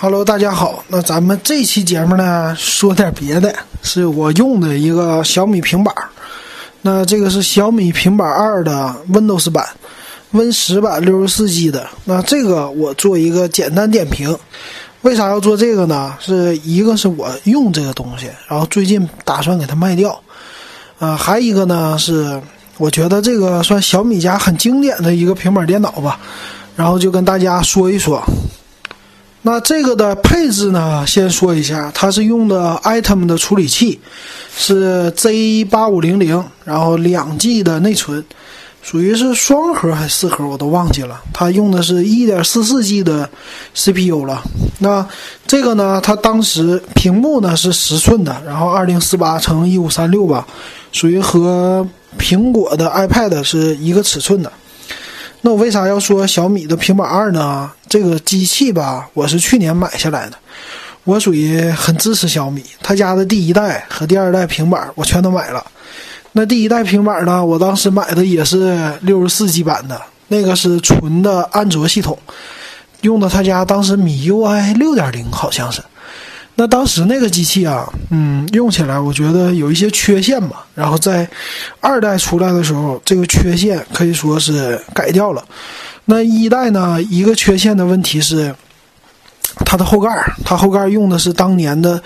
Hello，大家好。那咱们这期节目呢，说点别的，是我用的一个小米平板儿。那这个是小米平板二的 Windows 版，Win 十版六十四 G 的。那这个我做一个简单点评。为啥要做这个呢？是一个是我用这个东西，然后最近打算给它卖掉。啊，还一个呢是我觉得这个算小米家很经典的一个平板电脑吧。然后就跟大家说一说。那这个的配置呢，先说一下，它是用的 Atom 的处理器，是 Z 八五零零，然后两 G 的内存，属于是双核还是四核，我都忘记了。它用的是一点四四 G 的 CPU 了。那这个呢，它当时屏幕呢是十寸的，然后二零四八乘一五三六吧，属于和苹果的 iPad 是一个尺寸的。那我为啥要说小米的平板二呢？这个机器吧，我是去年买下来的，我属于很支持小米，他家的第一代和第二代平板我全都买了。那第一代平板呢，我当时买的也是六十四 G 版的，那个是纯的安卓系统，用的他家当时米 UI 六点零好像是。那当时那个机器啊，嗯，用起来我觉得有一些缺陷吧。然后在二代出来的时候，这个缺陷可以说是改掉了。那一代呢，一个缺陷的问题是它的后盖，它后盖用的是当年的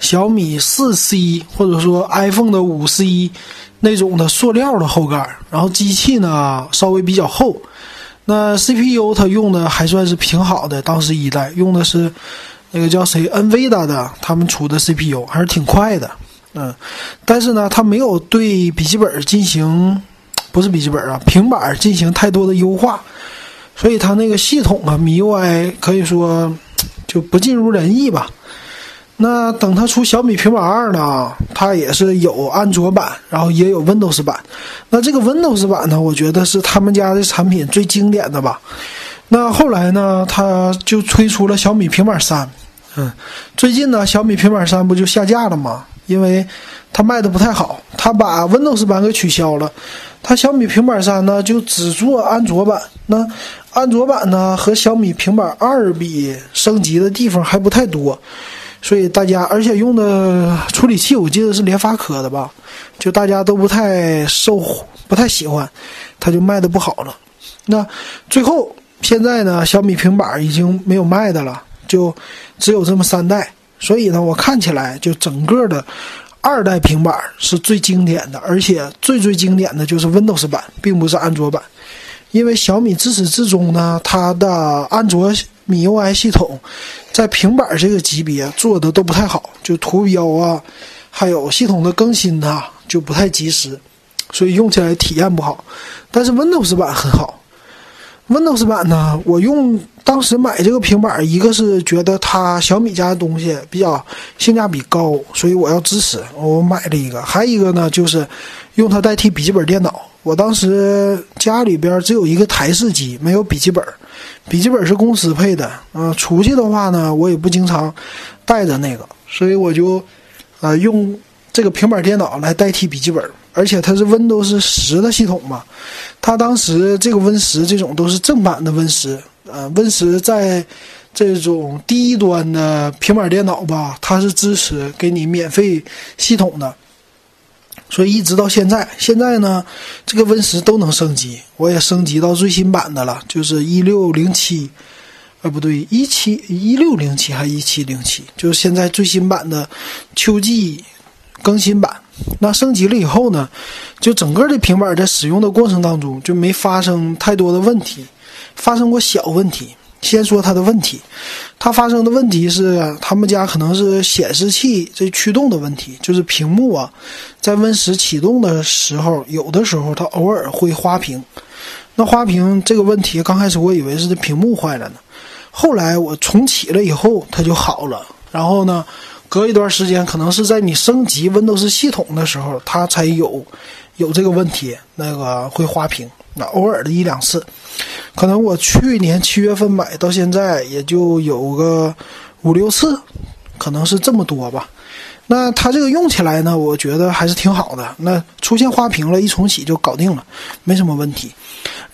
小米四 C 或者说 iPhone 的五 C 那种的塑料的后盖。然后机器呢稍微比较厚。那 CPU 它用的还算是挺好的，当时一代用的是。那个叫谁？NVIDIA 的，他们出的 CPU 还是挺快的，嗯，但是呢，它没有对笔记本进行，不是笔记本啊，平板进行太多的优化，所以它那个系统啊，MIUI 可以说就不尽如人意吧。那等它出小米平板二呢，它也是有安卓版，然后也有 Windows 版。那这个 Windows 版呢，我觉得是他们家的产品最经典的吧。那后来呢，它就推出了小米平板三。嗯，最近呢，小米平板三不就下架了吗？因为它卖的不太好，它把 Windows 版给取消了。它小米平板三呢，就只做安卓版。那安卓版呢，和小米平板二比，升级的地方还不太多。所以大家，而且用的处理器我记得是联发科的吧？就大家都不太受，不太喜欢，它就卖的不好了。那最后现在呢，小米平板已经没有卖的了。就只有这么三代，所以呢，我看起来就整个的二代平板是最经典的，而且最最经典的就是 Windows 版，并不是安卓版，因为小米自始至终呢，它的安卓米 UI 系统在平板这个级别做的都不太好，就图标啊，还有系统的更新啊，就不太及时，所以用起来体验不好。但是 Windows 版很好，Windows 版呢，我用。当时买这个平板，一个是觉得它小米家的东西比较性价比高，所以我要支持，我买了一个。还一个呢，就是用它代替笔记本电脑。我当时家里边只有一个台式机，没有笔记本，笔记本是公司配的。嗯，出去的话呢，我也不经常带着那个，所以我就呃用这个平板电脑来代替笔记本。而且它是 Windows 十的系统嘛，它当时这个 Win 十这种都是正版的 Win 十。呃，Win 十在这种低端的平板电脑吧，它是支持给你免费系统的，所以一直到现在，现在呢，这个 Win 十都能升级，我也升级到最新版的了，就是一六零七，呃，不对，一七一六零七还一七零七，就是现在最新版的秋季更新版。那升级了以后呢，就整个的平板在使用的过程当中就没发生太多的问题。发生过小问题，先说它的问题。它发生的问题是，他们家可能是显示器这驱动的问题，就是屏幕啊，在 Win 十启动的时候，有的时候它偶尔会花屏。那花屏这个问题，刚开始我以为是这屏幕坏了呢，后来我重启了以后，它就好了。然后呢，隔一段时间，可能是在你升级 Windows 系统的时候，它才有有这个问题，那个会花屏。那偶尔的一两次，可能我去年七月份买到现在也就有个五六次，可能是这么多吧。那它这个用起来呢，我觉得还是挺好的。那出现花屏了，一重启就搞定了，没什么问题。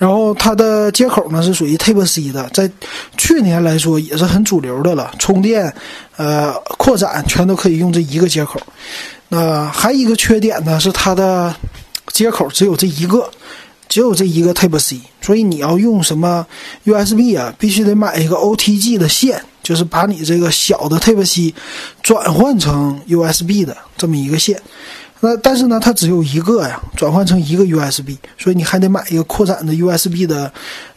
然后它的接口呢是属于 Type C 的，在去年来说也是很主流的了，充电、呃扩展全都可以用这一个接口。那还一个缺点呢是它的接口只有这一个，只有这一个 Type C，所以你要用什么 USB 啊，必须得买一个 OTG 的线，就是把你这个小的 Type C 转换成 USB 的这么一个线。那但是呢，它只有一个呀，转换成一个 USB，所以你还得买一个扩展的 USB 的，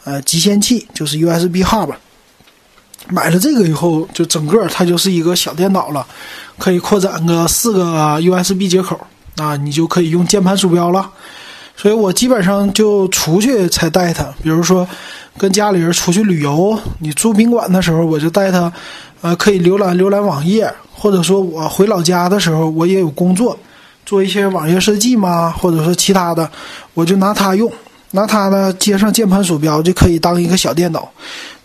呃，集线器，就是 USB Hub。买了这个以后，就整个它就是一个小电脑了，可以扩展个四个 USB 接口，啊，你就可以用键盘鼠标了。所以我基本上就出去才带它，比如说跟家里人出去旅游，你住宾馆的时候，我就带它，呃，可以浏览浏览网页，或者说我回老家的时候，我也有工作。做一些网页设计嘛，或者说其他的，我就拿它用，拿它呢接上键盘鼠标就可以当一个小电脑。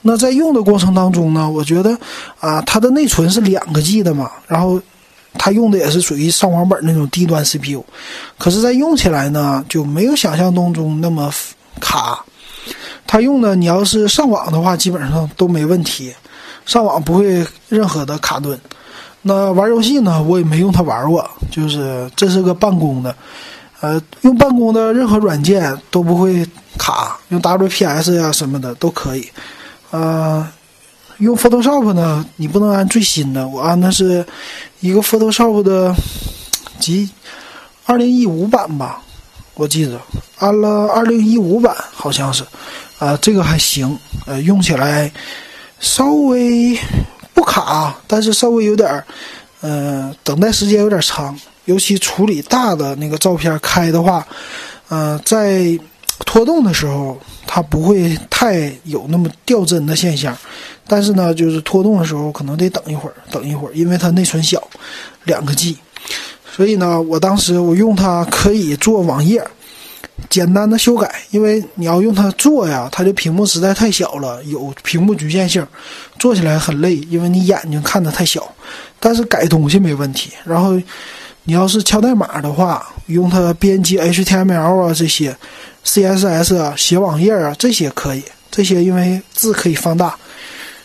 那在用的过程当中呢，我觉得啊，它的内存是两个 G 的嘛，然后它用的也是属于上网本那种低端 CPU，可是，在用起来呢就没有想象当中那么卡。它用的你要是上网的话，基本上都没问题，上网不会任何的卡顿。那玩游戏呢，我也没用它玩过，就是这是个办公的，呃，用办公的任何软件都不会卡，用 WPS 呀什么的都可以，呃，用 Photoshop 呢，你不能安最新的，我安的是一个 Photoshop 的几二零一五版吧，我记得安了二零一五版好像是，啊，这个还行，呃，用起来稍微。不卡，但是稍微有点儿，嗯，等待时间有点长，尤其处理大的那个照片开的话，嗯，在拖动的时候它不会太有那么掉帧的现象，但是呢，就是拖动的时候可能得等一会儿，等一会儿，因为它内存小，两个 G，所以呢，我当时我用它可以做网页。简单的修改，因为你要用它做呀，它的屏幕实在太小了，有屏幕局限性，做起来很累，因为你眼睛看的太小。但是改东西没问题。然后你要是敲代码的话，用它编辑 HTML 啊这些，CSS 啊写网页啊这些可以，这些因为字可以放大，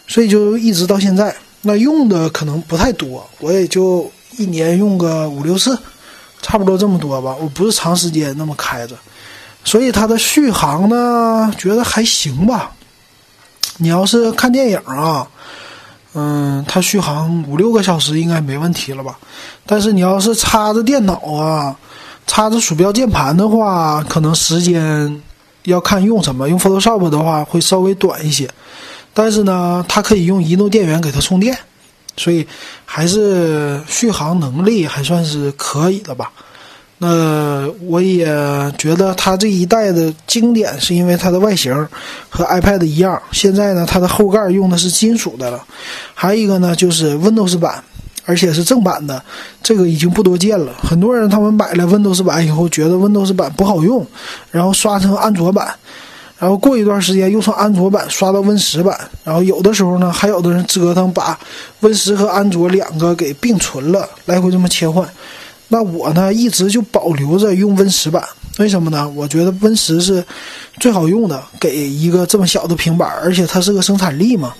所以就一直到现在。那用的可能不太多，我也就一年用个五六次，差不多这么多吧。我不是长时间那么开着。所以它的续航呢，觉得还行吧。你要是看电影啊，嗯，它续航五六个小时应该没问题了吧？但是你要是插着电脑啊，插着鼠标键盘的话，可能时间要看用什么。用 Photoshop 的话会稍微短一些，但是呢，它可以用移动电源给它充电，所以还是续航能力还算是可以的吧。那我也觉得它这一代的经典是因为它的外形和 iPad 一样。现在呢，它的后盖用的是金属的了。还有一个呢，就是 Windows 版，而且是正版的，这个已经不多见了。很多人他们买了 Windows 版以后，觉得 Windows 版不好用，然后刷成安卓版，然后过一段时间又从安卓版刷到 Win 十版，然后有的时候呢，还有的人折腾把 Win 十和安卓两个给并存了，来回这么切换。那我呢，一直就保留着用 Win 十版，为什么呢？我觉得 Win 十是最好用的，给一个这么小的平板，而且它是个生产力嘛，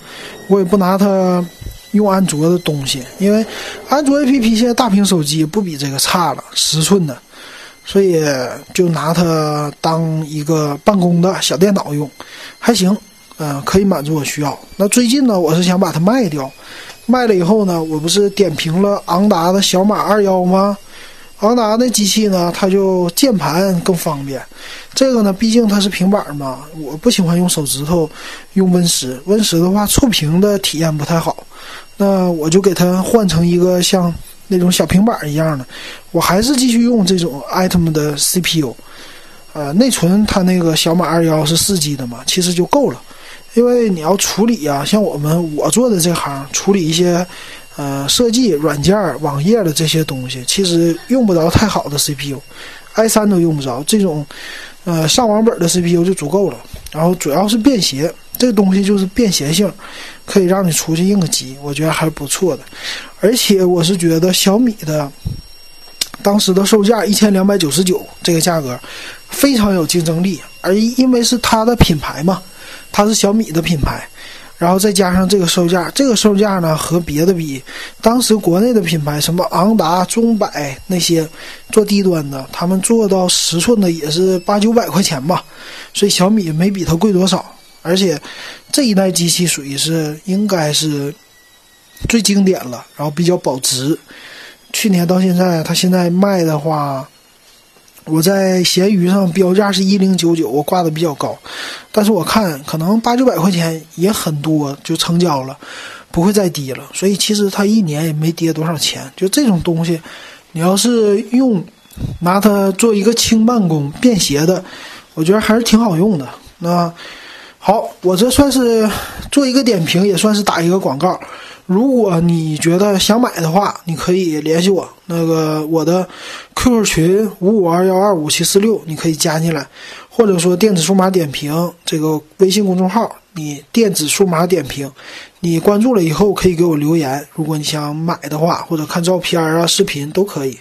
我也不拿它用安卓的东西，因为安卓 APP 现在大屏手机不比这个差了，十寸的，所以就拿它当一个办公的小电脑用，还行，嗯，可以满足我需要。那最近呢，我是想把它卖掉，卖了以后呢，我不是点评了昂达的小马二幺吗？昂达那机器呢，它就键盘更方便。这个呢，毕竟它是平板嘛，我不喜欢用手指头用 Win 十。Win 十的话，触屏的体验不太好。那我就给它换成一个像那种小平板一样的。我还是继续用这种 Atom 的 CPU。呃，内存它那个小马二幺是四 G 的嘛，其实就够了。因为你要处理啊，像我们我做的这行，处理一些。呃，设计软件、网页的这些东西，其实用不着太好的 CPU，i 三都用不着这种，呃，上网本的 CPU 就足够了。然后主要是便携，这个东西就是便携性，可以让你出去应个急，我觉得还是不错的。而且我是觉得小米的当时的售价一千两百九十九这个价格非常有竞争力，而因为是它的品牌嘛，它是小米的品牌，然后再加上这个售价，这个售价呢和别的比，当时国内的品牌什么昂达、中百那些做低端的，他们做到十寸的也是八九百块钱吧，所以小米没比它贵多少。而且这一代机器属于是应该是最经典了，然后比较保值。去年到现在，它现在卖的话，我在闲鱼上标价是一零九九，我挂的比较高，但是我看可能八九百块钱也很多就成交了，不会再低了。所以其实它一年也没跌多少钱。就这种东西，你要是用拿它做一个轻办公、便携的，我觉得还是挺好用的。那。好，我这算是做一个点评，也算是打一个广告。如果你觉得想买的话，你可以联系我，那个我的 QQ 群五五二幺二五七四六，你可以加进来，或者说电子数码点评这个微信公众号，你电子数码点评，你关注了以后可以给我留言。如果你想买的话，或者看照片啊、视频都可以。